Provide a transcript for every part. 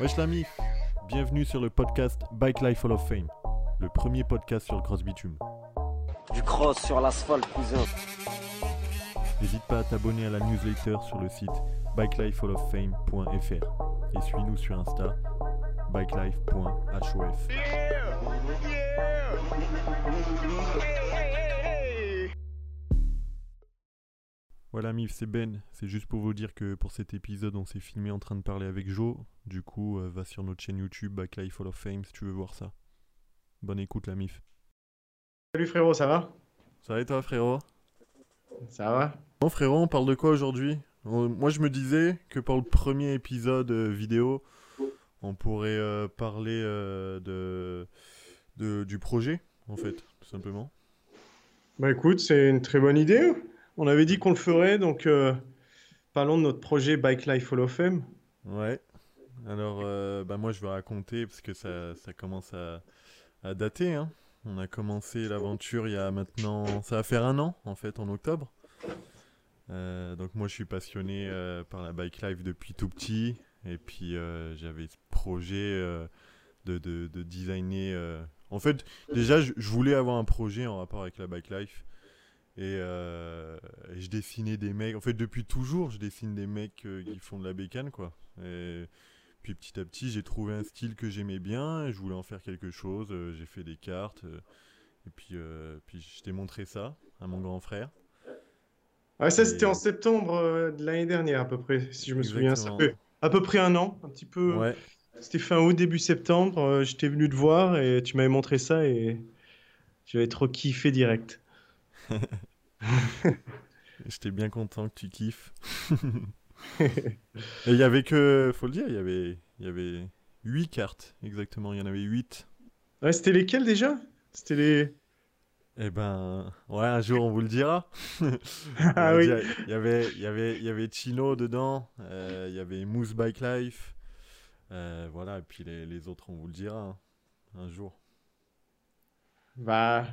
Wesh l'ami, bienvenue sur le podcast Bike Life Hall of Fame, le premier podcast sur le cross bitume. Du cross sur l'asphalte, cousin. N'hésite pas à t'abonner à la newsletter sur le site bikelifehalloffame.fr et suis-nous sur Insta bikelife.hof. Voilà Mif, c'est Ben. C'est juste pour vous dire que pour cet épisode, on s'est filmé en train de parler avec Joe. Du coup, euh, va sur notre chaîne YouTube Bike Hall of Fame si tu veux voir ça. Bonne écoute la Mif. Salut frérot, ça va? Ça va et toi frérot? Ça va Bon frérot, on parle de quoi aujourd'hui? Moi je me disais que pour le premier épisode euh, vidéo, on pourrait euh, parler de, de- du projet, en fait, tout simplement. Bah écoute, c'est une très bonne idée. On avait dit qu'on le ferait, donc euh, parlons de notre projet Bike Life Hall of Fame. Ouais. Alors, euh, bah moi je vais raconter parce que ça, commence à, dater. hein. On a commencé l'aventure il y a maintenant, ça va faire un an en fait, en octobre. Euh, donc moi je suis passionné par la bike life depuis tout petit. Et puis j'avais ce projet de, de, de designer. En fait, déjà je voulais avoir un projet en rapport avec la bike life. Et, euh, et je dessinais des mecs. En fait, depuis toujours, je dessine des mecs euh, qui font de la bécane, quoi. Et puis petit à petit, j'ai trouvé un style que j'aimais bien. Et je voulais en faire quelque chose. euh, j'ai fait des cartes. et puis, puis je t'ai montré ça à mon grand frère. Ouais, ça Et- c'était en septembre de l'année dernière à peu près, si je me souviens. Ça fait à peu près un an, un petit peu. Ouais. C'était fin août, début septembre. J'étais venu te voir et tu m'avais montré ça et j'avais trop kiffé direct. J'étais bien content que tu kiffes. et il y avait que, faut le dire, il y avait, il y avait 8 cartes, exactement. Il y en avait 8. Ouais, c'était lesquels déjà? C'était les. Eh ben, ouais, un jour on vous le dira. Ah oui. dire, Il y avait, il y avait, il y avait Chino dedans, euh, il y avait Moose Bike Life. euh, voilà, et puis les, les autres, on vous le dira hein, un jour. Bah,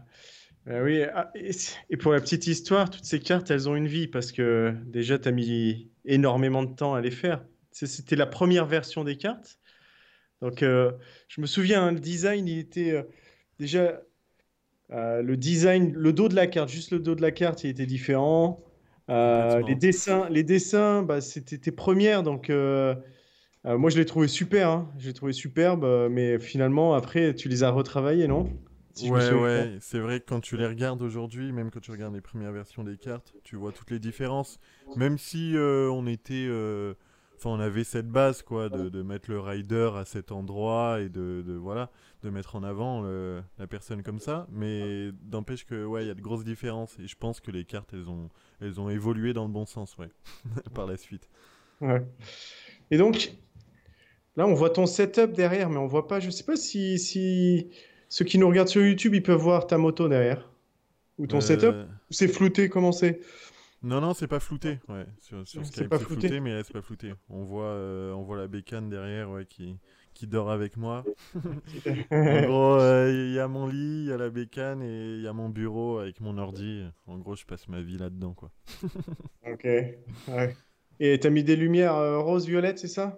bah oui. ah, et, pour la petite histoire, toutes ces cartes, elles ont une vie parce que déjà, tu as mis énormément de temps à les faire. C'était la première version des cartes. Donc, euh, je me souviens, hein, le design, il était euh, déjà euh, le design, le dos de la carte, juste le dos de la carte, il était différent. Les dessins, les dessins, bah, c'était tes premières, donc moi je l'ai trouvé super, hein. Je l'ai trouvé superbe, mais finalement après tu les as retravaillés, non? Si Ouais, ouais, c'est vrai que quand tu les regardes aujourd'hui, même quand tu regardes les premières versions des cartes, tu vois toutes les différences. Même si euh, on était, euh, enfin, on avait cette base, quoi, de, de mettre le rider à cet endroit et de, de voilà, de mettre en avant le- la personne comme ça. Mais d'empêche que, ouais, il y a de grosses différences et je pense que les cartes, elles ont, elles ont évolué dans le bon sens, ouais, par la suite. Ouais. Et donc, là, on voit ton setup derrière, mais on voit pas. Je sais pas si, si ceux qui nous regardent sur YouTube, ils peuvent voir ta moto derrière. Ou ton Euh, setup. Ou c'est flouté, comment c'est? Non, non, c'est pas flouté. Ouais, sur, sur C'est pas flouté. flouté, mais ouais, c'est pas flouté. On voit, euh, on voit la bécane derrière, ouais, qui, qui dort avec moi. En gros, euh, il y a mon lit, il y a la bécane et il y a mon bureau avec mon ordi. En gros, je passe ma vie là-dedans, quoi. Ok. Ouais. Et t'as mis des lumières euh, rose, violette, c'est ça?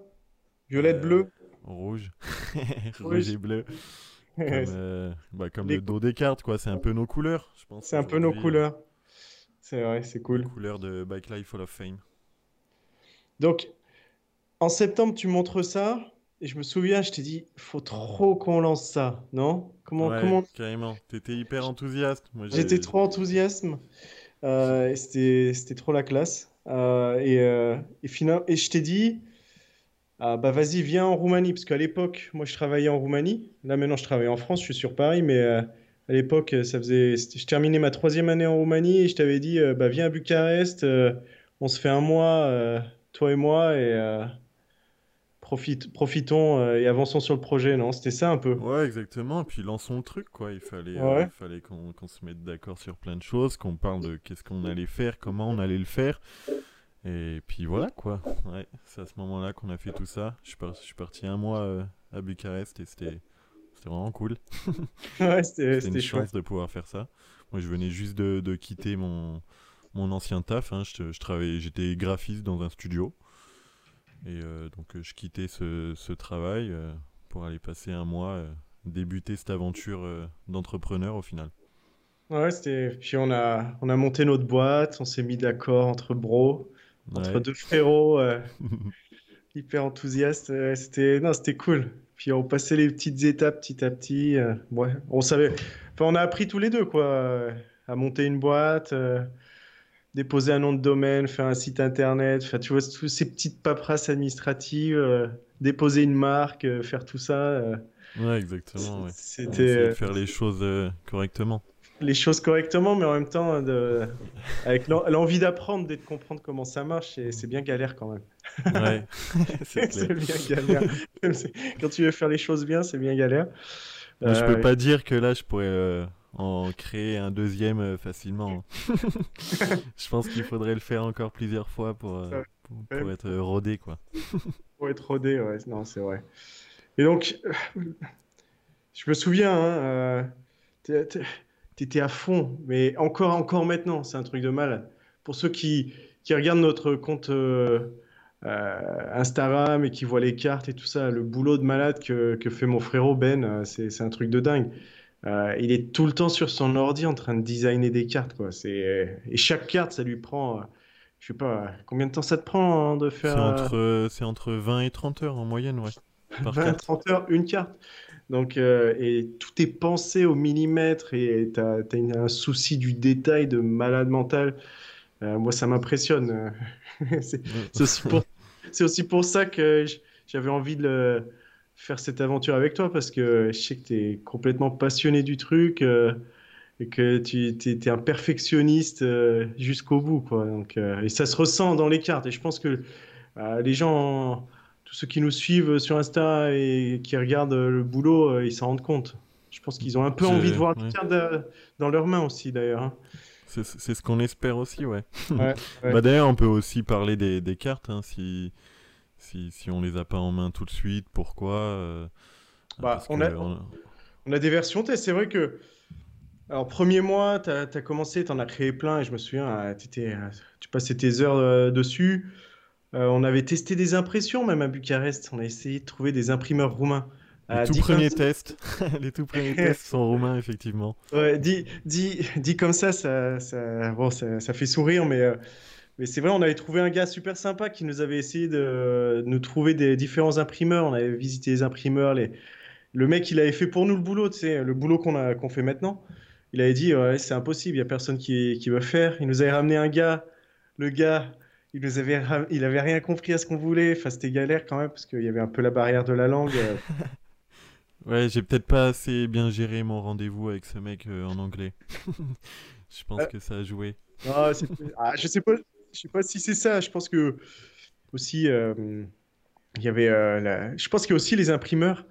Violette, Euh, bleu? Rouge. Rouge Rouge. et bleu. Comme, euh, bah, comme Les le dos des cartes, quoi. C'est un peu nos couleurs, je pense. C'est un peu nos aujourd'hui, couleurs. C'est vrai, c'est cool. les couleurs de Bike Life Hall of Fame. Donc, en septembre, tu montres ça. Et je me souviens, je t'ai dit, faut trop qu'on lance ça, non? Comment, Ouais, comment... carrément. T'étais hyper enthousiaste. J'étais trop enthousiaste. Euh, c'était trop la classe. Euh, et, euh, et, final- et je t'ai dit, ah, bah vas-y, viens en Roumanie. Parce qu'à l'époque, moi, je travaillais en Roumanie. Là, maintenant, je travaille en France. Je suis sur Paris. Mais euh, à l'époque, ça faisait, je terminais ma troisième année en Roumanie. Et je t'avais dit, euh, bah viens à Bucarest. euh, on se fait un mois, euh, toi et moi. Et euh, profite, profitons euh, et avançons sur le projet. Non, c'était ça un peu. Ouais, exactement. Et puis lançons le truc, quoi. Il fallait, Ouais. euh, il fallait qu'on qu'on se mette d'accord sur plein de choses, qu'on parle de qu'est-ce qu'on allait faire, comment on allait le faire. Et puis voilà, quoi. Ouais, c'est à ce moment-là qu'on a fait tout ça. Je suis, par- je suis parti un mois euh, à Bucarest et c'était vraiment cool. Ouais, c'était, une chance de pouvoir faire ça. Moi, je venais juste de, de quitter mon, mon ancien taf. hein. Je, je travaillais, j'étais graphiste dans un studio. Et euh, donc, je quittais ce, ce travail euh, pour aller passer un mois, débuter cette aventure d'entrepreneur au final. Ouais, c'était. Puis on a, on a monté notre boîte, on s'est mis d'accord entre bros, entre deux frérots, euh, hyper enthousiastes. C'était, non, c'était cool. Puis on passait les petites étapes petit à petit. euh, ouais, on savait. Enfin, on a appris tous les deux, quoi, euh, à monter une boîte, déposer un nom de domaine, faire un site internet. Enfin, tu vois, toutes ces petites paperasses administratives, euh, déposer une marque, euh, faire tout ça. euh, Ouais, exactement. C'était. faire les choses correctement. Les choses correctement, mais en même temps, de... avec l'en- l'envie d'apprendre, de comprendre comment ça marche, et c'est bien galère quand même. Ouais, c'est bien galère. Quand tu veux faire les choses bien, c'est bien galère. Je Euh, peux pas dire que là, je pourrais euh, en créer un deuxième euh, facilement. hein. je pense qu'il faudrait le faire encore plusieurs fois pour, euh, pour, pour être euh, rodé, quoi. Pour être rodé, ouais, non, c'est vrai. Et donc, je me souviens, hein, euh, t'es- t'étais à fond, mais encore, encore maintenant, c'est un truc de malade. Pour ceux qui, qui regardent notre compte euh, euh, Instagram et qui voient les cartes et tout ça, le boulot de malade que, que fait mon frérot Ben, euh, c'est, c'est un truc de dingue. Euh, il est tout le temps sur son ordi en train de designer des cartes, quoi. C'est... Et chaque carte, ça lui prend, je sais pas, combien de temps ça te prend hein, de C'est faire... euh, entre, c'est entre 20 et 30 heures en moyenne, ouais. Par 20, carte. 30 heures, une carte. Donc, euh, et tout est pensé au millimètre et tu as, un souci du détail de malade mental. Euh, moi, ça m'impressionne. C'est aussi pour, ça que j'avais envie de faire cette aventure avec toi parce que je sais que tu es complètement passionné du truc euh, et que tu es, un perfectionniste jusqu'au bout. Quoi. Donc, et ça se ressent dans les cartes. Et je pense que les gens tous ceux qui nous suivent sur Insta et qui regardent le boulot, euh, ils s'en rendent compte. Je pense qu'ils ont un peu envie de voir ouais. de- dans leurs mains aussi, d'ailleurs. hein. C'est ce qu'on espère aussi, ouais. Ouais, ouais. Bah, D'ailleurs, on peut aussi parler des, des cartes, hein, si, si, si on les a pas en main tout de suite, pourquoi euh, Bah, on a- on- On a des versions test. C'est vrai que, alors, premier mois, tu as, commencé, tu en as créé plein. Et je me souviens, euh, tu passais tes heures euh, dessus. Euh, on avait testé des impressions, même à Bucarest. On a essayé de trouver des imprimeurs roumains. Les Euh, tout premiers tests, les tout premiers tests sont roumains, effectivement. Ouais, dit, dit, dit comme ça, ça, ça, bon, ça, ça fait sourire, mais, euh, mais c'est vrai, on avait trouvé un gars super sympa qui nous avait essayé de, de nous trouver des différents imprimeurs. On avait visité les imprimeurs. Les... Le mec, il avait fait pour nous le boulot, tu sais, le boulot qu'on a, qu'on fait maintenant. Il avait dit, ouais, c'est impossible, il n'y a personne qui, qui veut faire. Il nous avait ramené un gars. Le gars, il nous avait, il avait rien compris à ce qu'on voulait. Enfin, c'était galère quand même, parce qu'il y avait un peu la barrière de la langue. euh. Ouais, j'ai peut-être pas assez bien géré mon rendez-vous avec ce mec euh, en anglais. Je pense Euh. que ça a joué. Ah, ah, je sais pas, je sais pas si c'est ça. Je pense que aussi, il y avait, la- je pense qu'il y a aussi les imprimeurs.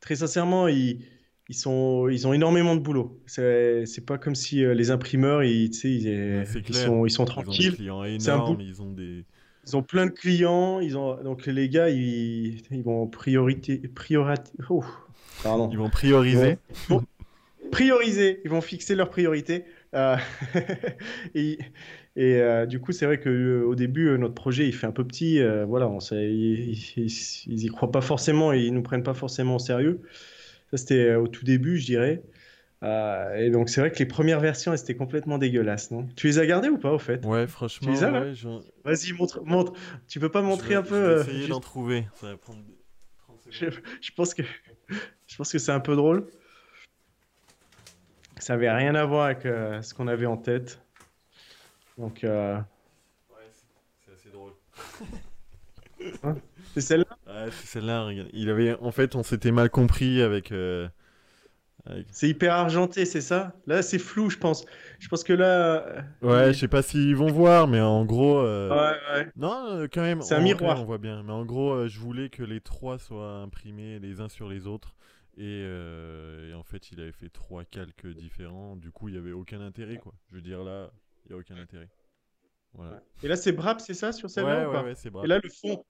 Très sincèrement, ils, ils sont, ils ont énormément de boulot. C'est, c'est pas comme si euh, les imprimeurs, ils, ils, Ouais, ils sont, ils sont Ils ont des tranquilles. clients énormes, ils ont des... Ils ont plein de clients. Ils ont, donc les gars, ils, ils vont priorité, priorité, oh, pardon. Ils vont prioriser. Bon, prioriser, ils vont fixer leurs priorités. Euh, et et, euh, du coup, c'est vrai que euh, au début, notre projet, il fait un peu petit. voilà, on sait- ils, ils, ils y croient pas forcément et ils nous prennent pas forcément au sérieux. Ça, c'était euh, au tout début, je dirais. Euh, et donc, c'est vrai que les premières versions, elles étaient complètement dégueulasses, non? Tu les as gardées ou pas, au fait? Ouais, franchement, les as, ouais, Vas-y, montre, montre. Tu peux pas montrer vais- un peu je vais euh, essayer juste- d'en trouver. Ça va prendre des- 30 Je, pense que je pense que c'est un peu drôle. Ça avait rien à voir avec euh, ce qu'on avait en tête. Donc, Ouais, c'est- c'est assez drôle. c'est celle-là? C'est celle-là, regarde. Il avait... En fait, on s'était mal compris avec... euh, avec- C'est hyper argenté, c'est ça? Là, c'est flou, je pense. Je pense que là. euh, Ouais, il- je sais pas s'ils vont voir, mais en gros... euh, Ouais, ouais. Non, quand même. C'est un miroir. On voit bien. Mais en gros, je voulais que les trois soient imprimés les uns sur les autres. Et, euh, et en fait, il avait fait trois calques différents. Du coup, il n'y avait aucun intérêt, quoi. Je veux dire, là, il n'y a aucun intérêt. Voilà. Et là, c'est Brap, c'est ça, sur celle-là Ouais, ou ouais, ouais, c'est brave. Et là, le fond.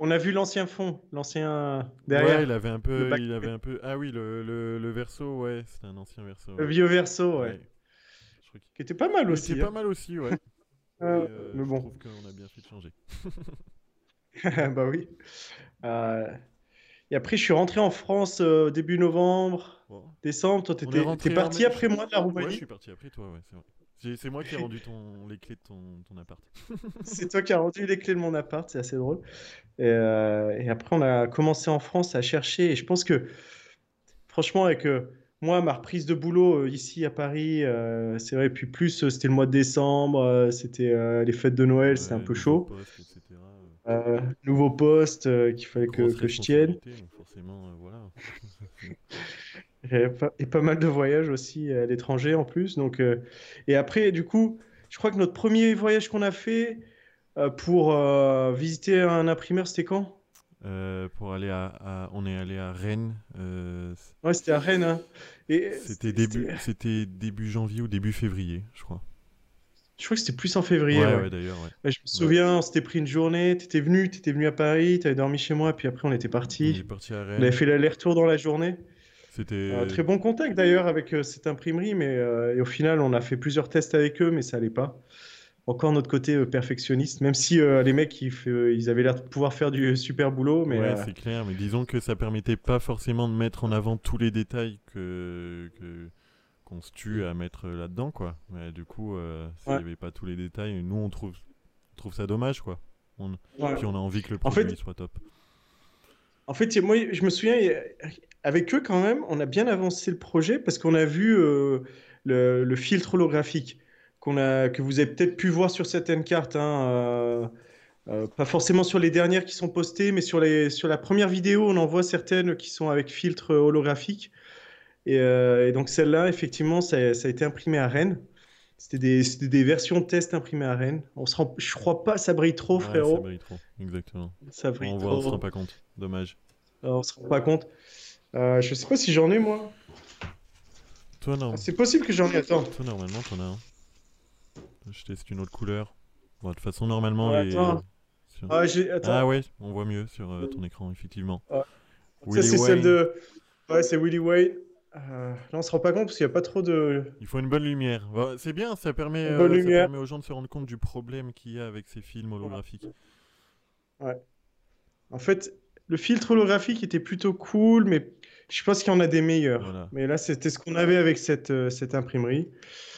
On a vu l'ancien fond, l'ancien derrière. Ouais, il avait un peu, il avait un peu. Ah oui, le, le, le verso, ouais, c'était un ancien verso. Le vieux verso, ouais. Ouais. Je crois Qui était pas mal aussi. était hein. pas mal aussi, ouais. Euh, Et, euh, mais je bon. trouve qu'on a bien fait de changer. Bah oui. Euh, Et après, je suis rentré en France euh, début novembre, Bon. décembre. Toi, t'es parti après moi de la Ouais, je Roumanie. suis parti après toi, ouais, c'est vrai. C'est moi qui ai rendu ton... les clés de ton, ton appart. C'est toi qui as rendu les clés de mon appart, c'est assez drôle. Et, euh, et après, on a commencé en France à chercher. Et je pense que, franchement, avec euh, moi, ma reprise de boulot euh, ici à Paris, c'est vrai, puis plus, c'était le mois de décembre, c'était les fêtes de Noël, c'était un peu chaud. poste, nouveau poste qu'il fallait que, je tienne. responsabilité, donc forcément, voilà. Et pas, et pas mal de voyages aussi à l'étranger en plus. Donc, euh, et après, du coup, je crois que notre premier voyage qu'on a fait euh, pour euh, visiter un imprimeur, c'était quand? Pour aller à, à- On est allé à Rennes. Ouais, c'était à Rennes. hein. Et c'était début, c'était- c'était début janvier ou début février, je crois. Je crois que c'était plus en février. Ouais, ouais. ouais, d'ailleurs, ouais. Je me souviens, on s'était pris une journée. T'étais venu, t'étais venu à Paris, t'avais dormi chez moi, puis après on était On est parti. parti à On avait Rennes. fait l'aller-retour dans la journée. C'était. Euh, très bon contact d'ailleurs avec euh, cette imprimerie, mais euh, et au final, on a fait plusieurs tests avec eux, mais ça allait pas. Encore notre côté euh, perfectionniste, même si les mecs, ils, ils avaient l'air de pouvoir faire du super boulot, mais ouais, c'est clair, mais disons que ça permettait pas forcément de mettre en avant tous les détails que que- qu'on se tue à mettre là-dedans, quoi. Mais du coup, euh, s'il y Ouais. avait pas tous les détails, nous on trouve on trouve ça dommage, quoi. On- ouais. Puis on a envie que le En fait- produit soit top. En fait, moi, je me souviens, avec eux quand même, on a bien avancé le projet parce qu'on a vu euh, le, le filtre holographique qu'on a, que vous avez peut-être pu voir sur certaines cartes. hein, euh, euh, pas forcément sur les dernières qui sont postées, mais sur les, sur la première vidéo, on en voit certaines qui sont avec filtre holographique. Et, et donc celle-là, effectivement, ça, ça a été imprimé à Rennes. C'était des, des versions test imprimées à Rennes. On se rend, je crois pas, ça brille trop, Ouais, ça frérot. brille trop, exactement. Ça brille On voit, on se rend pas compte. Dommage. Euh, on se rend pas compte. Euh, je sais pas si j'en ai, moi. Toi, non. Ah, C'est possible que j'en ai. Attends. Toi, normalement, t'en as un. Je teste une autre couleur. Bon, de toute façon, normalement, Ouais, les... sur- Ah. Ah ouais, on voit mieux sur euh, ton écran, effectivement. Ça, c'est celle de. Ouais, c'est Willy Wayne. Euh, là, on se rend pas compte parce qu'il n'y a pas trop de. Il faut une bonne lumière. Bah, c'est bien, ça permet, euh, ça permet aux gens de se rendre compte du problème qu'il y a avec ces films holographiques. En fait, le filtre holographique était plutôt cool, mais je pense qu'il y en a des meilleurs. Voilà. Mais là, c'était ce qu'on avait avec cette, euh, cette imprimerie.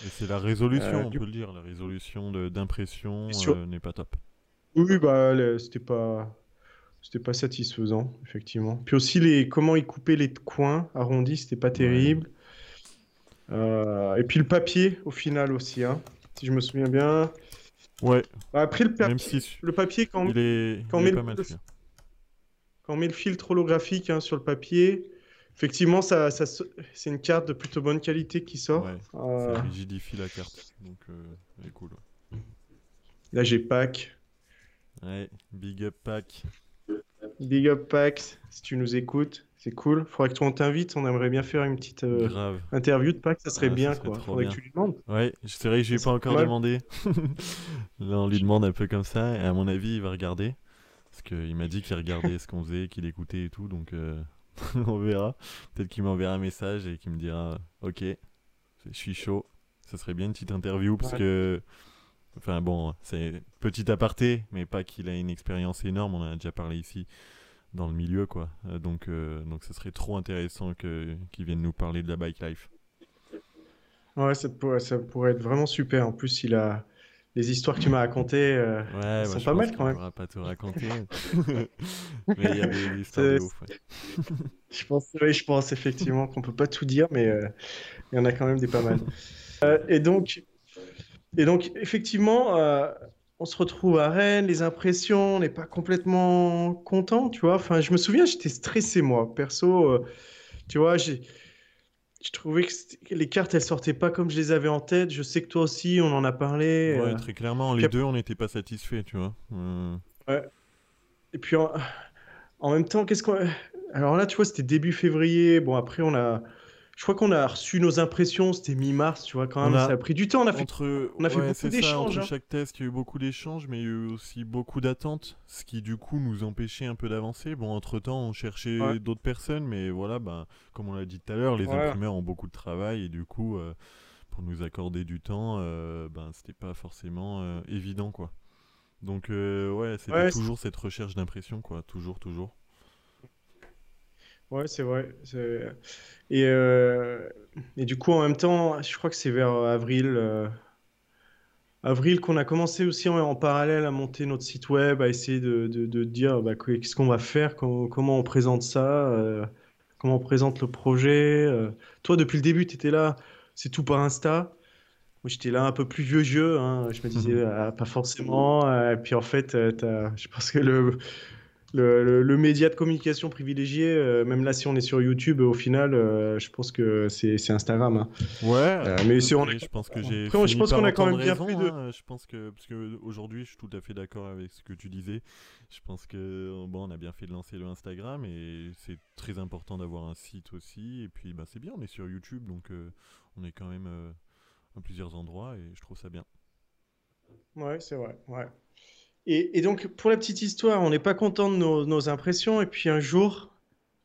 Et c'est la résolution, Euh, on du- peut le dire. La résolution de- d'impression sur- euh, n'est pas top. Oui, bah, c'était pas. C'était pas satisfaisant, effectivement. Puis aussi, les... comment ils coupaient les coins arrondis, c'était pas terrible. Et puis le papier, au final aussi, hein, si je me souviens bien. Ouais, Bah, Après, le, pa- même si su- le papier, quand, il est, quand il on est met pas le- mal le- celui-là. quand on met le filtre holographique hein, sur le papier, effectivement, ça, ça c'est une carte de plutôt bonne qualité qui sort. Ouais, Euh, Ça rigidifie la carte, donc euh, elle est cool. là, j'ai Pack. Ouais, big up pack. Big up Pack, si tu nous écoutes, c'est cool. Faudrait que toi, on t'invite, on aimerait bien faire une petite euh, interview de Pack, ça serait Ah, ça bien, serait quoi. trop Faudrait bien. que tu lui demandes. Ouais, c'est vrai que j'ai pas pas encore mal. demandé. Là, on lui demande un peu comme ça, et à mon avis, il va regarder. Parce qu'il m'a dit qu'il regardait ce qu'on faisait, qu'il écoutait et tout, donc euh, on verra. Peut-être qu'il m'enverra un message et qu'il me dira Ok, je suis chaud. Ça serait bien une petite interview, parce Ouais. que. Enfin bon, c'est petit aparté, mais pas qu'il a une expérience énorme, on en a déjà parlé ici dans le milieu, quoi. Euh, donc, euh, donc ce serait trop intéressant que, qu'il vienne nous parler de la bike life. Ouais, ça pourrait, ça pourrait être vraiment super. En plus, il a les histoires que tu m'as racontées. euh, Ouais, bah, sont pas mal, quand même. pourra pas tout raconter. mais il y a des, histoires de ouf. ouais. Je pense, oui, je pense effectivement qu'on peut pas tout dire, mais euh, il y en a quand même des pas mal. Euh, et donc, et donc effectivement, euh, on se retrouve à Rennes, les impressions, on n'est pas complètement content, tu vois. Enfin, je me souviens, j'étais stressé moi, perso. tu vois, j'ai, je trouvais que les cartes, elles sortaient pas comme je les avais en tête. Je sais que toi aussi, on en a parlé. Ouais, euh, très clairement, les Cap- deux, on n'était pas satisfaits, tu vois. Euh, Et puis en, en même temps, qu'est-ce qu'on. Alors là, tu vois, c'était début février. Bon, après, on a. Je crois qu'on a reçu nos impressions, c'était mi-mars, tu vois, quand même. a- Ça a pris du temps. On a fait. entre, on a fait ouais, beaucoup c'est ça, d'échanges, entre hein. chaque test, il y a eu beaucoup d'échanges, mais il y a eu aussi beaucoup d'attentes, ce qui du coup nous empêchait un peu d'avancer. Bon, entre-temps, on cherchait Ouais. d'autres personnes, mais voilà, ben, comme on l'a dit tout à l'heure, les Ouais. imprimeurs ont beaucoup de travail, et du coup, euh, pour nous accorder du temps, euh, ben, c'était pas forcément euh, évident, quoi. Donc, euh, ouais, c'était toujours cette recherche d'impression, quoi. Toujours, toujours. Ouais, c'est vrai. Et, euh, et du coup, en même temps, je crois que c'est vers avril, euh, avril qu'on a commencé aussi en, en parallèle à monter notre site web, à essayer de, de, de dire bah, que- qu'est-ce qu'on va faire, comment, comment on présente ça, euh, comment on présente le projet. euh. Toi, depuis le début, tu étais là, c'est tout par Insta. Moi, j'étais là un peu plus vieux jeu, hein. Je me disais, ah, pas forcément. euh, Et puis en fait, euh, je pense que le, le, le- le média de communication privilégié, euh, même là, si on est sur YouTube, au final, euh, je pense que c'est Instagram. hein. Ouais, Euh, mais si on est- je pense que j'ai je pense qu'on a quand même bien raison, pris de- hein. Je pense que, parce que aujourd'hui, je suis tout à fait d'accord avec ce que tu disais. Je pense que bon, on a bien fait de lancer le Instagram et c'est très important d'avoir un site aussi. Et puis, bah, c'est bien, on est sur YouTube, donc euh, on est quand même euh, à plusieurs endroits et je trouve ça bien. Ouais, c'est vrai. Ouais. Et, et donc, pour la petite histoire, on n'est pas content de nos, nos impressions. Et puis un jour,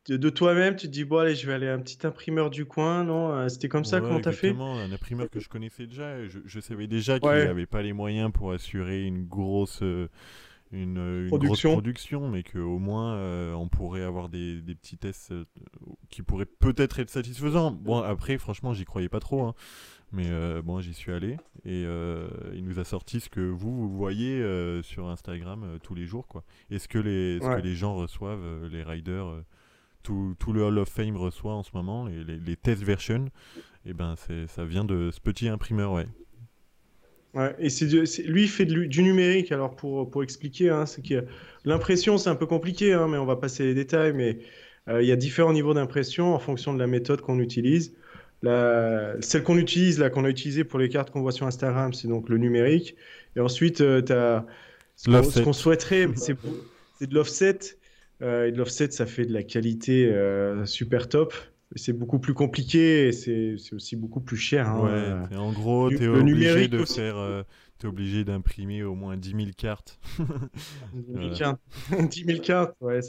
de, de toi-même, tu te dis, bon, allez, je vais aller à un petit imprimeur du coin. Non, Euh, c'était comme ça, Ouais, comment t'as fait? exactement, un imprimeur que je connaissais déjà. Je, je savais déjà qu'il Ouais. n'avait pas les moyens pour assurer une grosse, euh, une, une grosse Production. production, mais qu'au moins euh, on pourrait avoir des, des petits tests euh, qui pourraient peut-être être satisfaisants. Bon, après, franchement, j'y croyais pas trop, hein. mais euh, bon, j'y suis allé et il nous a sorti ce que vous, vous voyez sur Instagram tous les jours, quoi. Et ce que les, ce Ouais. que les gens reçoivent, les riders. tout, tout le Hall of Fame reçoit en ce moment, les, les, les test versions, et ben c'est, ça vient de ce petit imprimeur, ouais. Ouais, et c'est de- c'est- lui, il fait de du numérique. Alors, pour, pour expliquer, hein, c'est que l'impression, c'est un peu compliqué, hein, mais on va passer les détails. Mais euh, il y a différents niveaux d'impression en fonction de la méthode qu'on utilise. La, celle qu'on utilise, là, qu'on a utilisée pour les cartes qu'on voit sur Instagram, c'est donc le numérique. Et ensuite, tu as ce qu'on souhaiterait, c'est de l'offset. Euh, et de l'offset, ça fait de la qualité euh, super top. C'est beaucoup plus compliqué et c'est aussi beaucoup plus cher. hein. Euh, Ouais, et en gros, t'es le obligé de aussi. faire, euh, t'es obligé d'imprimer au moins 10 000 cartes 10 000 Voilà. cartes. 10 000 cartes, ouais,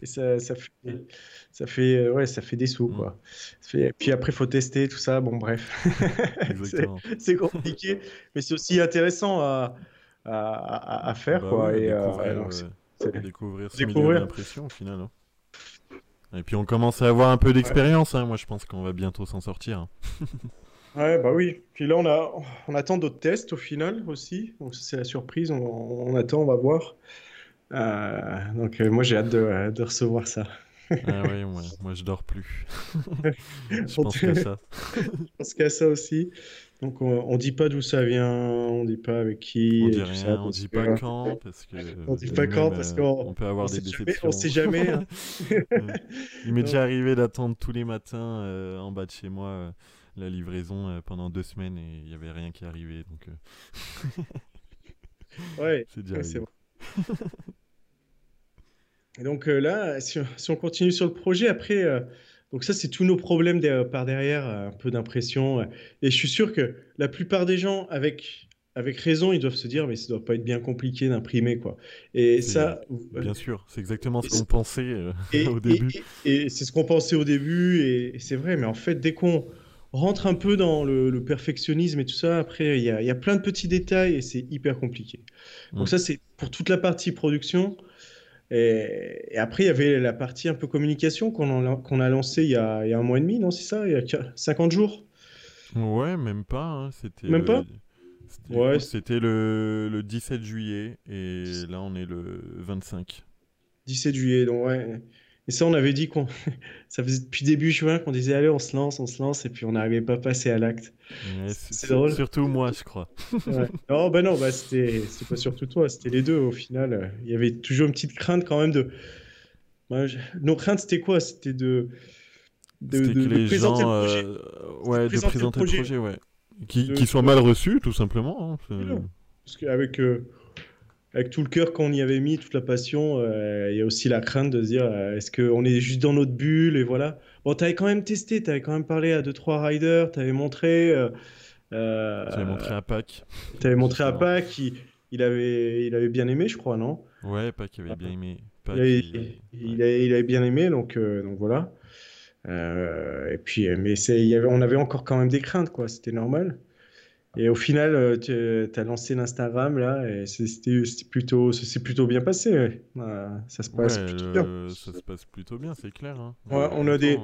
et ça, ça fait, ça fait, euh, ouais, ça fait des sous, Mm. quoi. Ça fait- puis après, faut tester tout ça. Bon, bref, c'est compliqué, mais c'est aussi intéressant à, à, à- à faire, Bah quoi. ouais, et, euh, découvrir, donc, c'est- euh, découvrir ce Découvrir. milieu d'impression au final. hein. Et puis on commence à avoir un peu d'expérience, hein. moi je pense qu'on va bientôt s'en sortir. Ouais, bah oui. Puis là, on a, on attend d'autres tests au final aussi. Donc, c'est la surprise. On, on attend, on va voir. Euh, donc, euh, moi, j'ai hâte de, de recevoir ça. Ah ouais, moi, moi je dors plus. je pense qu'à ça. pense qu'à ça aussi. Donc, on, on dit pas d'où ça vient, on dit pas avec qui. On dit rien, ça, on dit pas quand parce que On dit pas quand parce qu'on- on peut avoir on des déceptions. on sait jamais, hein. Il m'est déjà arrivé d'attendre tous les matins euh, en bas de chez moi euh, la livraison euh, pendant deux semaines et il n'y avait rien qui arrivait donc Ouais, c'est déjà ouais, vrai. Et donc là, si on, si on continue sur le projet, après, donc ça, c'est tous nos problèmes par derrière, euh, un peu d'impression. et je suis sûr que la plupart des gens, avec, avec raison, ils doivent se dire, mais ça doit pas être bien compliqué d'imprimer, quoi. Et ça, Bien sûr, c'est exactement ce qu'on pensait euh, Et, au début. et- et c'est ce qu'on pensait au début, et, c'est vrai, mais en fait, dès qu'on rentre un peu dans le, le perfectionnisme et tout ça, après, il y a, y a plein de petits détails et c'est hyper compliqué. Donc Mm. ça, c'est pour toute la partie production. Et, et après, il y avait la partie un peu communication qu'on a lancée il y a, il y a un mois et demi, non, c'est ça? Il y a qu- 50 jours? Ouais, même pas. hein, C'était Même le- pas? c'était- Ouais, le, le 17 juillet et là on est le 25. 17 juillet, donc ouais. Et ça, on avait dit qu'on... Ça faisait depuis début juin qu'on disait, allez, on se lance, on se lance, et puis on n'arrivait pas à passer à l'acte. Ouais, C'est drôle. Surtout moi, je crois. Ouais. Non, bah non, bah c'était pas surtout toi, c'était les deux au final. Il y avait toujours une petite crainte quand même de. Je- Nos craintes, c'était quoi? C'était de... de, C'était de- que de les présenter gens, le projet. euh, ouais, de présenter le présenter le projet. projet, ouais. Qui, qui soit mal reçu, tout simplement. hein. Parce qu'avec euh, avec tout le cœur qu'on y avait mis, toute la passion, il y a aussi la crainte de se dire euh, est-ce qu'on est juste dans notre bulle et voilà. Bon, t'avais quand même testé, t'avais quand même parlé à deux trois riders, t'avais montré, euh, euh, J'avais montré à Pâques. t'avais montré à. Pâques, il, il avait il avait bien aimé, je crois, non? Ouais, Pâques avait bien aimé. Il avait, il- il avait- il avait bien aimé, donc, euh, donc voilà. Euh, et puis, mais c'est, il y avait, on avait encore quand même des craintes, quoi. C'était normal. Et au final, euh, tu as lancé l'Instagram là, et c'était plutôt, c'est plutôt bien passé. ouais. Euh, ça se passe Ouais, plutôt bien. ça se passe plutôt bien, c'est clair. hein. Ouais, on a des,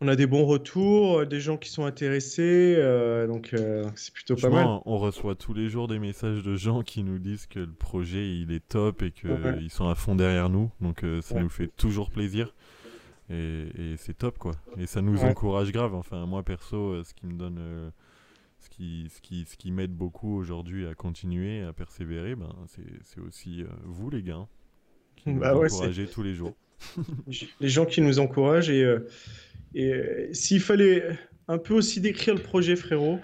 on a des bons retours, euh, des gens qui sont intéressés, euh, donc euh, c'est plutôt pas mal. On reçoit tous les jours des messages de gens qui nous disent que le projet il est top et qu'ils Ouais. sont à fond derrière nous. Donc euh, ça nous fait toujours plaisir. Et, et c'est top quoi. Et ça nous encourage grave. Enfin, moi perso, euh, ce qui me donne. Ce qui, ce qui, ce qui m'aide beaucoup aujourd'hui à continuer, à persévérer, ben, c'est aussi euh, vous les gars, qui Bah nous ouais, c'est- encouragez tous les jours. les gens qui nous encouragent et, euh, et euh, s'il fallait un peu aussi décrire le projet, frérot,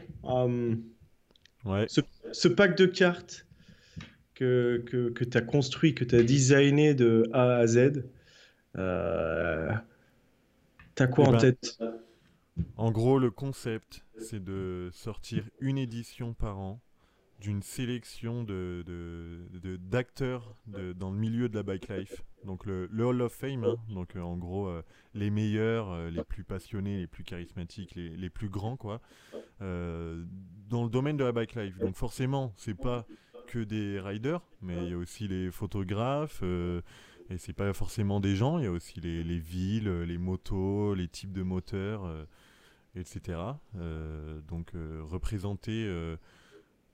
Ouais. ce pack de cartes que, que, que tu as construit, que tu as designé de A à Z, t'as quoi Eh en ben, tête? En gros, le concept, c'est de sortir une édition par an d'une sélection de, de- de- d'acteurs dans le milieu de la bike life. Donc le, Hall of Fame, hein. donc euh, en gros euh, les meilleurs, euh, les plus passionnés, les plus charismatiques, les, les plus grands quoi, dans le domaine de la bike life. Donc forcément, c'est pas que des riders, mais il y a aussi les photographes. et c'est pas forcément des gens, il y a aussi les, les villes, les motos, les types de moteurs, etc. Euh, donc euh, représenter, euh,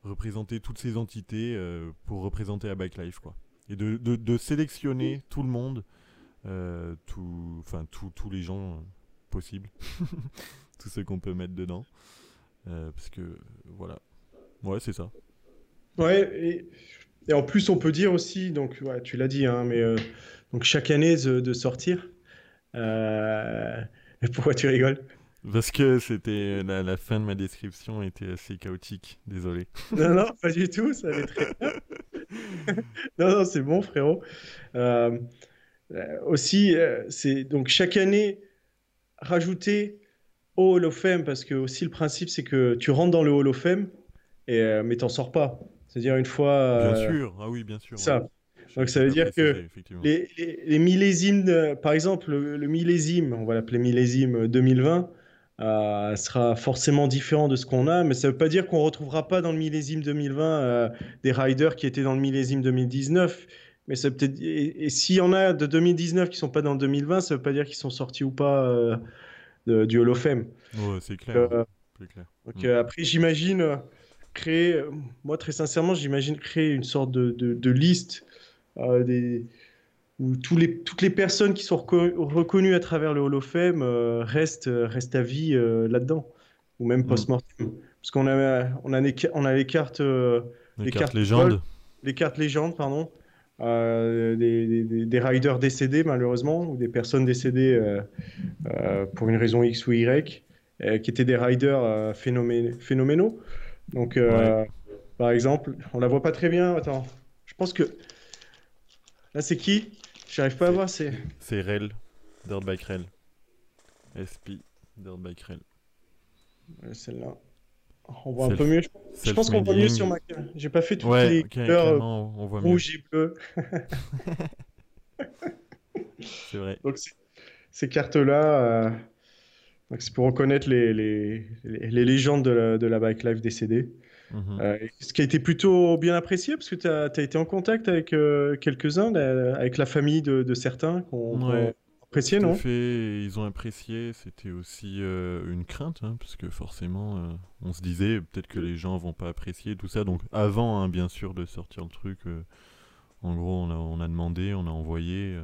représenter toutes ces entités pour représenter la bike life, quoi. Et de, de- de sélectionner tout le monde, enfin tous tous les gens possibles, tous ceux qu'on peut mettre dedans, parce que voilà, ouais c'est ça. Ouais, et, et en plus, on peut dire aussi, donc ouais, tu l'as dit, hein, mais euh, donc chaque année de, de sortir. Euh, pourquoi tu rigoles? Parce que c'était la, la fin de ma description était assez chaotique, désolé. Non, non, pas du tout, ça allait très bien. Non, non, c'est bon, frérot. Euh, euh, aussi, euh, c'est donc chaque année rajouter au Hall of Fame, parce que aussi le principe, c'est que tu rentres dans le Hall of Fame, et, euh, mais t'en sors pas. C'est-à-dire une fois. Bien sûr, ah oui, bien sûr. ça. ouais. Donc, ça veut dire que. Les, les- les millésimes, de- par exemple, le, le millésime, on va l'appeler millésime 2020, euh, sera forcément différent de ce qu'on a, mais ça ne veut pas dire qu'on ne retrouvera pas dans le millésime 2020 euh, des riders qui étaient dans le millésime 2019. Mais ça peut-être et, et s'il y en a de 2019 qui sont pas dans le 2020, ça veut pas dire qu'ils sont sortis ou pas euh, de- du Hall of Fame. Ouais, c'est clair, clair. donc Mm. après, j'imagine créer, moi très sincèrement, j'imagine créer une sorte de, de- de liste des, où tous les, toutes les personnes qui sont reco- reconnues à travers le Hall of Fame euh, restent, euh, restent à vie euh, là-dedans, ou même Mm. post-mortem. Parce qu'on a, on a, les, ca- on a les cartes, euh, Les, les cartes cartes légendes. Les cartes légendes, pardon, des, des- des- des riders décédés malheureusement, ou des personnes décédées pour une raison X ou Y, qui étaient des riders phénomé- phénoménaux. Donc, par exemple, on la voit pas très bien. Attends, je pense que là c'est qui? J'arrive pas à voir. C'est C'est Rel, Dirt Bike Rel. SP, Dirt Bike Rel. Ouais, celle-là. On voit un peu mieux. Je, je pense qu'on voit mieux sur ma. J'ai pas fait toutes Ouais, les ok, couleurs euh, on voit mieux. rouge et bleu. C'est vrai. Donc ces, cartes-là, euh, c'est pour reconnaître les, les, les, les légendes de la, de la bike life décédée. Mhm. Euh, ce qui a été plutôt bien apprécié, parce que tu as, été en contact avec euh, quelques-uns, avec la famille de, de certains qu'on Ouais. apprécié, non? fait, ils ont apprécié. C'était aussi euh, une crainte, hein, parce que forcément, on se disait peut-être que les gens vont pas apprécier tout ça. Donc, avant, hein, bien sûr, de sortir le truc, en gros, on a, on a demandé, on a envoyé,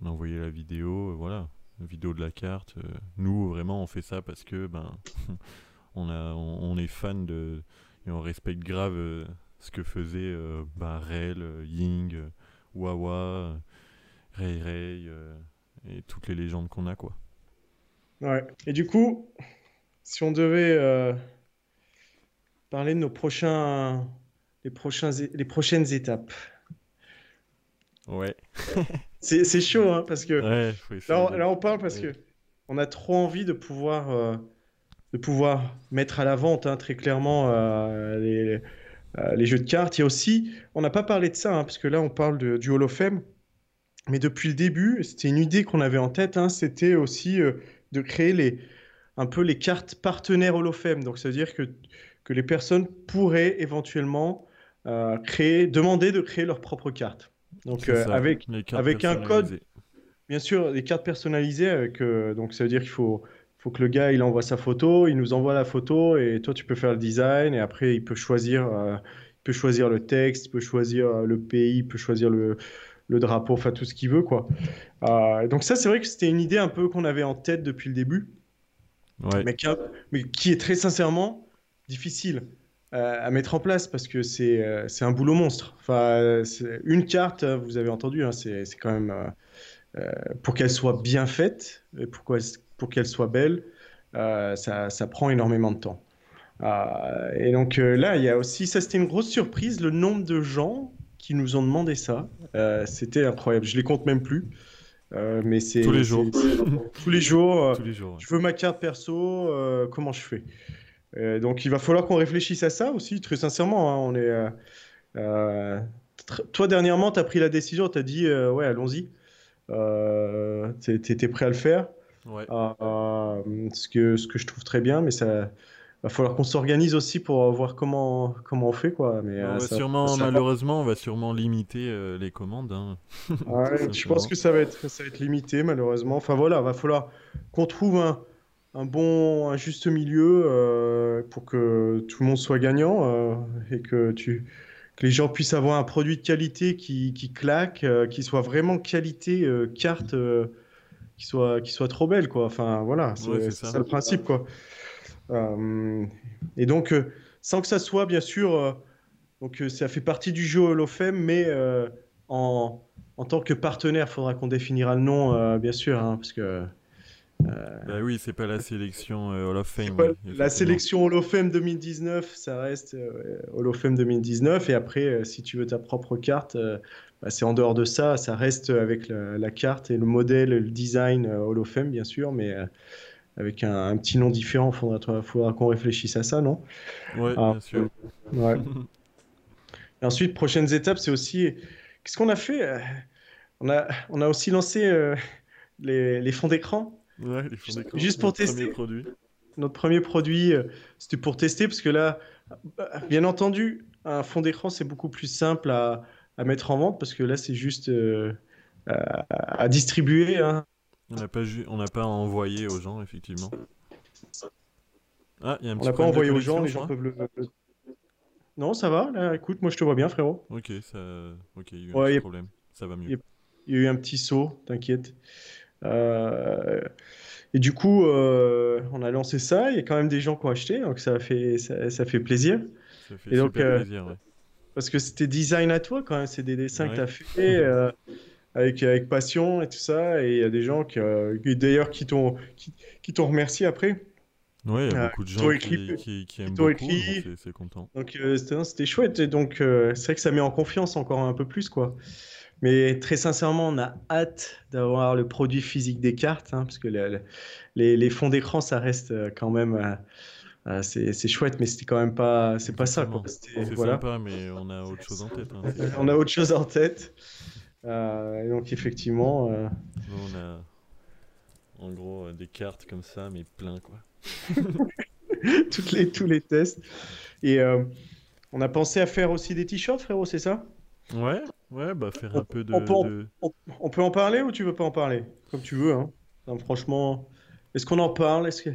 on a envoyé la vidéo, voilà, la vidéo de la carte. nous, vraiment, on fait ça parce que, ben, on a, on, on est fan de et on respecte grave euh, ce que faisaient euh, ben, Rel, euh, Ying, Wawa, Ray Ray. et toutes les légendes qu'on a quoi. Ouais. Et du coup, si on devait parler de nos prochains, les prochains, é- les prochaines étapes, Ouais. c'est c'est chaud, hein, parce que Ouais, là, on, de- là, on parle parce que on a trop envie de pouvoir, euh, de pouvoir mettre à la vente hein, très clairement euh, les, euh, les jeux de cartes. Il y a aussi, on n'a pas parlé de ça, hein, parce que là, on parle de, du Hall of Fame. Mais depuis le début, c'était une idée qu'on avait en tête, hein, c'était aussi euh, de créer les, un peu les cartes partenaires Hall of Fame. Donc, ça veut dire que que les personnes pourraient éventuellement créer, demander de créer leur propre carte. Donc ça, avec, un code, bien sûr, des cartes personnalisées. Avec, donc ça veut dire qu'il faut, faut que le gars il envoie sa photo, il nous envoie la photo et toi tu peux faire le design et après il peut choisir, euh, il peut choisir le texte, il peut choisir euh, le pays, il peut choisir le, le drapeau, enfin tout ce qu'il veut quoi. Euh, donc ça c'est vrai que c'était une idée un peu qu'on avait en tête depuis le début Ouais. mais qui, a- mais qui est très sincèrement difficile euh, à mettre en place parce que c'est c'est un boulot monstre. Enfin, une carte, euh, vous avez entendu, hein, c'est quand même pour qu'elle soit bien faite et pour, qu'elle- pour qu'elle soit belle, euh, ça, ça prend énormément de temps. Euh, et donc euh, là, il y a aussi, ça c'était une grosse surprise, le nombre de gens qui nous ont demandé ça. C'était incroyable. Je les compte même plus. Mais c'est Tous les jours. tous les jours. Tous les jours. ouais. je veux ma carte perso, comment je fais? Donc il va falloir qu'on réfléchisse à ça aussi, très sincèrement. hein, on est, toi dernièrement, tu as pris la décision, tu as dit ouais, allons-y. Euh, t'es- t'étais prêt à le faire, Ouais. Euh, euh, ce que, ce que je trouve très bien, mais ça va falloir qu'on s'organise aussi pour voir comment, comment on fait quoi. Mais On euh, va ça- sûrement, ça- malheureusement, on va sûrement limiter euh, les commandes. hein. Ouais, je pense que ça va être, ça va être limité, malheureusement. Enfin voilà, va falloir qu'on trouve un, un bon, un juste milieu euh, pour que tout le monde soit gagnant euh, et que, tu, que les gens puissent avoir un produit de qualité qui, qui claque, euh, qui soit vraiment qualité euh, carte, euh, qui soit, qui soit trop belle, quoi. Enfin voilà, c'est Ouais, ça. ça le principe, quoi. Euh, et donc, euh, sans que ça soit, bien sûr, euh, donc ça fait partie du jeu Hall of Fame, mais en, en tant que partenaire, il faudra qu'on définira le nom, bien sûr, hein, parce que Bah oui, c'est pas la sélection Hall of Fame. la sélection Hall of Fame 2019, ça reste Hall of Fame 2019, et après, si tu veux ta propre carte, bah, c'est en dehors de ça, ça reste avec la, la carte et le modèle, le design euh, Hall of Fame, bien sûr, mais euh, avec un, un petit nom différent, il faudra, faudra qu'on réfléchisse à ça, non? Ouais, Ah, bien sûr. Ouais. Et ensuite, prochaines étapes, c'est aussi. Qu'est-ce qu'on a fait? euh, On a, on a aussi lancé euh, les, les fonds d'écran. Ouais, les fonds d'écran, juste pour notre premier tester. produit. Notre premier produit, euh, c'était pour tester, parce que là, euh, bien entendu, un fond d'écran, c'est beaucoup plus simple à, à mettre en vente, parce que là, c'est juste euh, à, à distribuer. hein. On n'a pas, on pas envoyé aux gens, effectivement. Ah, il y a un On n'a pas envoyé aux gens, connexion, les gens peuvent le. le- Non, ça va, là, écoute, moi je te vois bien, frérot. Ok, ça... ok, il y a eu un Ouais, petit a- problème. Ça va mieux. Il y a eu un petit saut, t'inquiète. Euh, Et du coup, euh, on a lancé ça. Il y a quand même des gens qui ont acheté, donc ça fait, ça, ça fait plaisir. Ça fait Et donc, euh, plaisir, ouais. Parce que c'était design à toi quand même. C'est des dessins que tu as fait euh, avec, avec passion et tout ça. Et il y a des gens qui, euh, d'ailleurs qui t'ont qui, qui t'ont remercié après. Ouais, il y a euh, beaucoup de gens écrit- qui, qui aiment beaucoup, c'est- content. Donc c'était chouette. Et donc c'est vrai que ça met en confiance encore un peu plus, quoi. Mais très sincèrement, on a hâte d'avoir le produit physique des cartes, hein, parce que le- le- les, les fonds d'écran, ça reste quand même, euh, c'est chouette, mais c'était quand même pas, c'est pas ça, C'est voilà. sympa, mais on a autre chose en tête. hein. On a autre chose en tête. Euh, et donc effectivement, euh, Nous, on a en gros euh, des cartes comme ça, mais plein quoi. toutes les, tous les tests. Et on a pensé à faire aussi des t-shirts, frérot, c'est ça? Ouais, ouais, bah faire un peu de. on peut- de- On, on peut en parler ou tu veux pas en parler? Comme tu veux, hein. Non, franchement, est-ce qu'on en parle? Est-ce que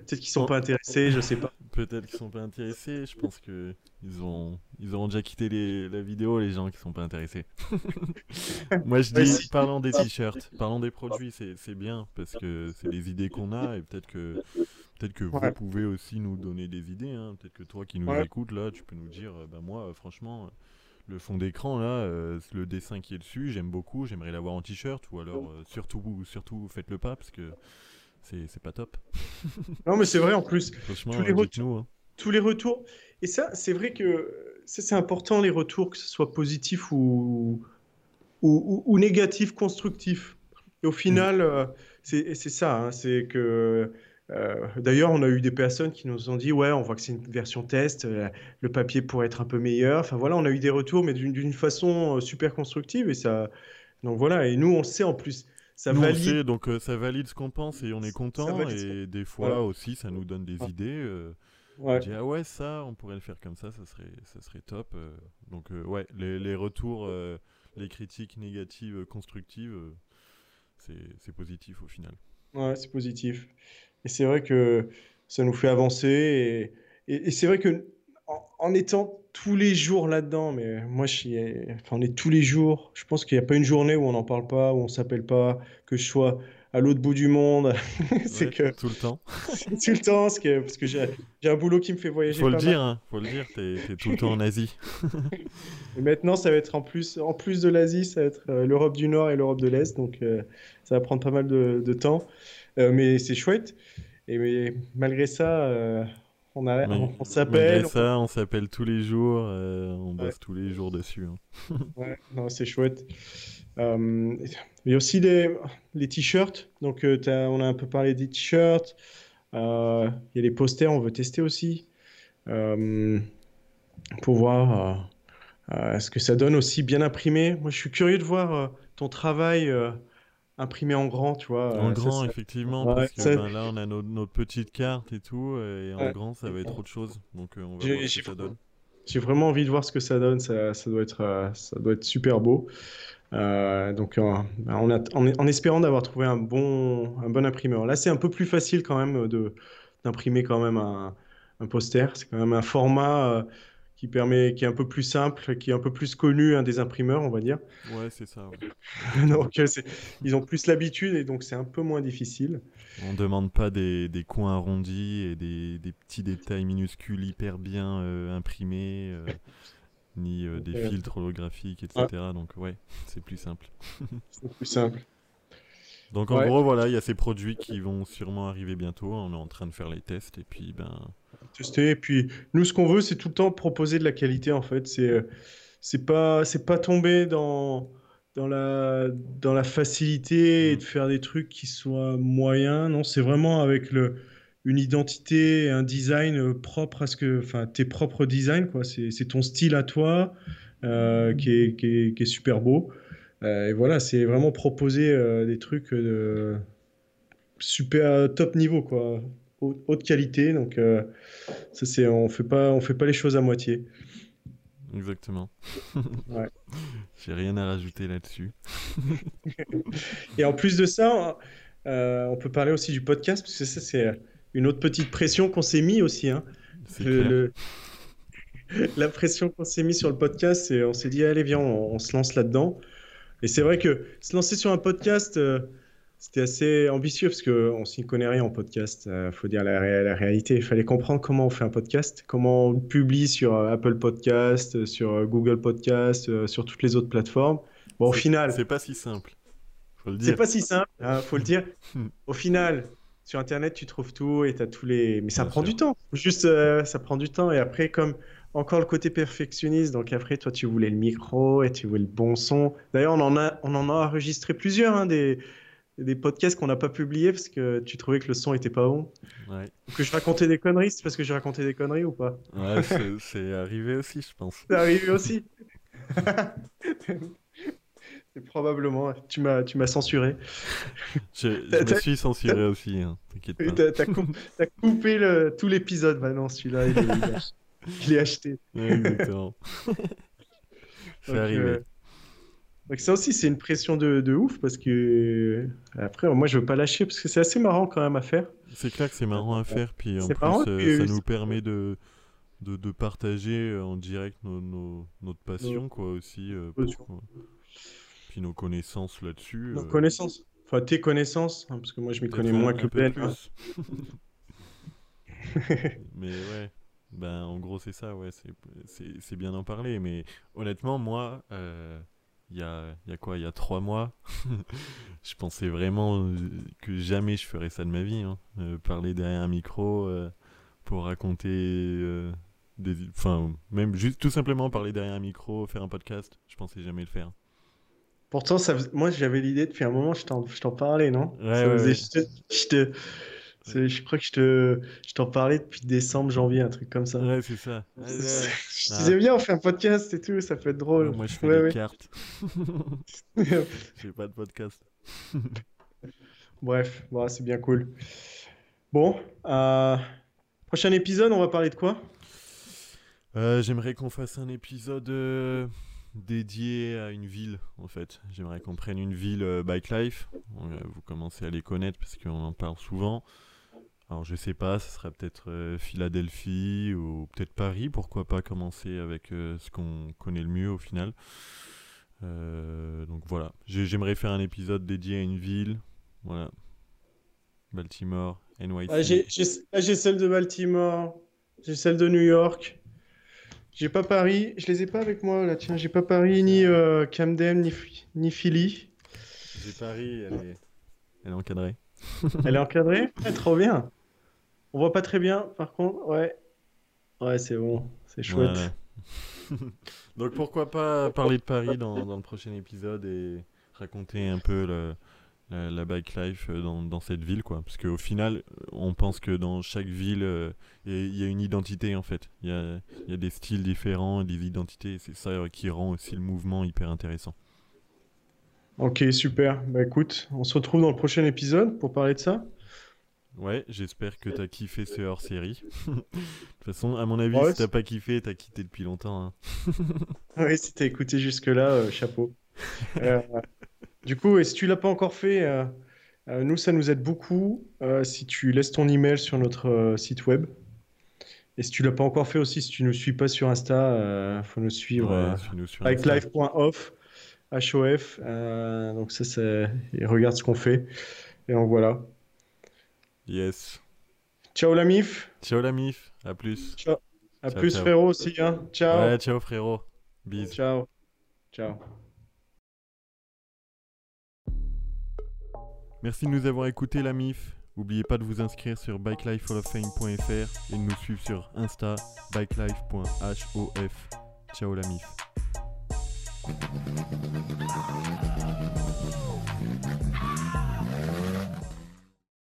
peut-être qu'ils sont pas intéressés, je sais pas. Peut-être qu'ils sont pas intéressés. Je pense que ils ont, ils auront déjà quitté les... la vidéo les gens qui sont pas intéressés. Moi je dis, parlons des t-shirts, parlons des produits, c'est bien parce que c'est les idées qu'on a et peut-être que peut-être que vous pouvez aussi nous donner des idées. hein. Peut-être que toi qui nous Ouais. écoutes là, tu peux nous dire, euh, bah moi franchement. Le fond d'écran là, euh, le dessin qui est dessus, j'aime beaucoup, j'aimerais l'avoir en t-shirt ou alors euh, surtout surtout faites-le pas parce que c'est pas top. Non, mais c'est vrai en plus. Franchement, Tous les retours- hein. tous les retours. Et ça, c'est vrai que c'est important, les retours, que ce soit positif ou, ou, ou, ou négatif, constructif. Et au final, euh, c'est ça. hein, c'est que. euh, D'ailleurs, on a eu des personnes qui nous ont dit Ouais, on voit que c'est une version test, euh, le papier pourrait être un peu meilleur. Enfin voilà, on a eu des retours, mais d'une d'une façon euh, super constructive. Et ça. Donc voilà, et nous, on sait en plus. Ça Nous, on valide. sait, donc euh, ça valide ce qu'on pense et on est content. Et des fois aussi, ça nous donne des Ouais. idées. euh, Ouais. J'ai dit, ah ouais, ça, on pourrait le faire comme ça, ça serait, ça serait top. euh. donc, euh, ouais, les, les retours, les critiques négatives, constructives, c'est c'est positif au final. Ouais, c'est positif. Et c'est vrai que ça nous fait avancer. Et, et- et c'est vrai que en, en étant tous les jours là-dedans, mais moi, je suis, enfin, on est tous les jours. Je pense qu'il n'y a pas une journée où on n'en parle pas, où on s'appelle pas, que je sois à l'autre bout du monde. c'est Ouais, que Tout le temps. tout le temps, parce que, parce que j'ai un boulot qui me fait voyager Faut le mal. dire, hein, faut le dire, t'es tout le temps en Asie. Et maintenant, ça va être en plus, en plus de l'Asie, ça va être euh, l'Europe du Nord et l'Europe de l'Est. Donc, euh, ça va prendre pas mal de, de temps. Euh, mais c'est chouette. Et mais, malgré ça, on, a, Mais- on, on Malgré s'appelle. ça, on s'appelle tous les jours, euh, on bosse tous les jours dessus. hein. Ouais, non, c'est chouette. Euh, il y a aussi les, les t-shirts. Donc, euh, on a un peu parlé des t-shirts. Euh, il y a les posters, on veut tester aussi. Pour voir ce que ça donne aussi bien imprimé. Moi, je suis curieux de voir ton travail imprimé en grand, tu vois. En Euh, grand, ça- effectivement, Ouais, parce que ça- ben, là, on a notre, notre petite carte et tout, et en Ouais. grand, ça va être autre chose. Donc, euh, on va J'ai- voir ce que ça donne. J'ai vraiment envie de voir ce que ça donne. Ça, ça doit être, euh, ça doit être super beau. Euh, donc, on a- en, en espérant d'avoir trouvé un bon, un bon imprimeur. Là, c'est un peu plus facile quand même d'imprimer quand même un, un poster. C'est quand même un format euh, qui permet, qui est un peu plus simple, qui est un peu plus connu hein, des imprimeurs, on va dire. Ouais, c'est ça. ouais. Donc, euh, ils ont plus l'habitude et donc c'est un peu moins difficile. On demande pas des, des coins arrondis et des, des petits détails minuscules hyper bien euh, imprimés, euh, ni euh, des filtres holographiques, etc. Donc, ouais, c'est plus simple. C'est plus simple. Donc, en Ouais. gros, voilà, il y a ces produits qui vont sûrement arriver bientôt. On est en train de faire les tests, et puis, ben, tester. Et puis, nous, ce qu'on veut, c'est tout le temps proposer de la qualité, en fait. C'est, euh, c'est pas, c'est pas tomber dans, dans la, dans la facilité et de faire des trucs qui soient moyens. Non, c'est vraiment avec le, une identité, un design euh, propre à ce que, enfin, tes propres designs, quoi. C'est, ton style à toi, euh, qui est, qui est, qui est super beau. Euh, et voilà, c'est vraiment proposer euh, des trucs super top niveau, quoi. Haute, qualité. Donc, euh, ça, c'est, on fait pas, on fait pas les choses à moitié. exactement. Ouais. J'ai rien à rajouter là-dessus. Et en plus de ça, euh, on peut parler aussi du podcast, parce que ça, c'est une autre petite pression qu'on s'est mis aussi. Hein. Le- La pression qu'on s'est mis sur le podcast, c'est on s'est dit, allez, viens, on, on se lance là-dedans. Et c'est vrai que se lancer sur un podcast, euh, c'était assez ambitieux, parce qu'on s'y connaît rien en podcast. Il faut dire la, ré- la réalité. Il fallait comprendre comment on fait un podcast, comment on publie sur euh, Apple Podcast, euh, sur euh, Google Podcast, euh, sur toutes les autres plateformes. Bon, au C'est- final, C'est pas si simple. Faut le C'est dire. pas si simple, hein, faut le dire. Hmm. Au final, sur Internet, tu trouves tout et tu as tous les. Mais ça Bien prend sûr. du temps. Juste, euh, ça prend du temps. Et après, comme encore le côté perfectionniste, donc après, toi, tu voulais le micro et tu voulais le bon son. D'ailleurs, on en a, on en a enregistré plusieurs, hein, des, des podcasts qu'on n'a pas publiés parce que tu trouvais que le son était pas bon. Ouais, Ou que je racontais des conneries, c'est parce que j'ai raconté des conneries ou pas? Ouais c'est- arrivé aussi, je pense. C'est arrivé aussi. C'est probablement. Tu m'as, tu m'as censuré. Je, me suis censuré aussi, hein, t'inquiète Oui, pas. T'as, t'as coup- t'as coupé le- tout l'épisode maintenant, celui-là, il est, il est ach- il est acheté. Ouais, exactement. c'est arrivé. euh, donc ça aussi, c'est une pression de, de ouf parce que après, moi, je veux pas lâcher parce que c'est assez marrant quand même à faire. C'est clair que c'est marrant à faire, puis en plus, marrant, euh, puis, ça nous permet de, de, de partager euh, en direct nos, nos- notre passion, quoi, aussi. euh, pour- puis nos connaissances là-dessus. Nos euh, connaissances, enfin tes connaissances, hein, parce que moi, je m'y connais moins que peu Ben. plus. mais ouais, ben en gros c'est ça, ouais, c'est- bien d'en parler. Mais honnêtement, moi, il y a, il y a quoi, il y a trois mois, je pensais vraiment euh, que jamais je ferais ça de ma vie. hein. Euh, parler derrière un micro euh, pour raconter des... Enfin, même juste tout simplement parler derrière un micro, faire un podcast, je pensais jamais le faire. Pourtant, ça, moi, j'avais l'idée depuis un moment, je t'en, je t'en parlais, non? Ouais, Ça ouais, faisait- ouais. Je, te- je te- c'est- je crois que je te, je t'en parlais depuis décembre, janvier, un truc comme ça. Ouais, c'est ça. Ouais, Je ouais. Ah. disais bien, on fait un podcast et tout, ça peut être drôle. Ouais, moi je fais Ouais, des ouais. cartes. J'ai pas de podcast. Bref, bon, c'est bien cool. Bon, euh, Prochain épisode, on va parler de quoi? Euh, J'aimerais qu'on fasse un épisode euh, dédié à une ville, en fait. J'aimerais qu'on prenne une ville euh, Bike Life. Vous commencez à les connaître parce qu'on en parle souvent. Alors je sais pas, ce sera peut-être euh, Philadelphie ou peut-être Paris. Pourquoi pas commencer avec euh, ce qu'on connaît le mieux au final. Euh, donc voilà, J'ai- j'aimerais faire un épisode dédié à une ville. Voilà. Baltimore, NYC. Ah, j'ai j'ai- là, j'ai celle de Baltimore, j'ai celle de New York. J'ai pas Paris, je les ai pas avec moi là, tiens, j'ai pas Paris, ni euh, Camden, ni, ni Philly. J'ai Paris, elle est, elle est encadrée. Elle est encadrée? Ouais, trop bien. On voit pas très bien, par contre, ouais. Ouais, c'est bon, c'est chouette. Voilà. Donc pourquoi pas parler de Paris dans, dans le prochain épisode et raconter un peu le- la, la bike life euh, dans, dans cette ville quoi. Parce qu'au final, on pense que dans chaque ville, euh, il y, a- il y a une identité en fait. Il y a, y a des styles différents, et des identités. C'est ça qui rend aussi le mouvement hyper intéressant. Ok, super. Bah écoute, on se retrouve dans le prochain épisode pour parler de ça. Ouais, j'espère que t'as kiffé ce hors-série. de toute façon, à mon avis, Ouais, si t'as pas kiffé, t'as quitté depuis longtemps. hein. Oui, si t'as écouté jusque-là, euh, chapeau. Euh, du coup, et si tu l'as pas encore fait, euh, nous, ça nous aide beaucoup si tu laisses ton email sur notre site web. Et si tu l'as pas encore fait aussi, si tu ne nous suis pas sur Insta, euh, faut nous suivre Ouais, suis-nous sur Insta. bikelife.off, HOF. euh, donc ça, c'est... Ce qu'on fait. Et donc voilà. Yes. Ciao la mif. Ciao la mif, à plus. Ciao. À Ciao, plus ciao. frérot aussi. Hein. Ciao. Ouais, ciao frérot. Bis. Ciao. Ciao. Merci de nous avoir écouté la MIF. N'oubliez pas de vous inscrire sur bikelifehalloffame.fr et de nous suivre sur Insta bikelife.hof. Ciao la MIF. Thank you.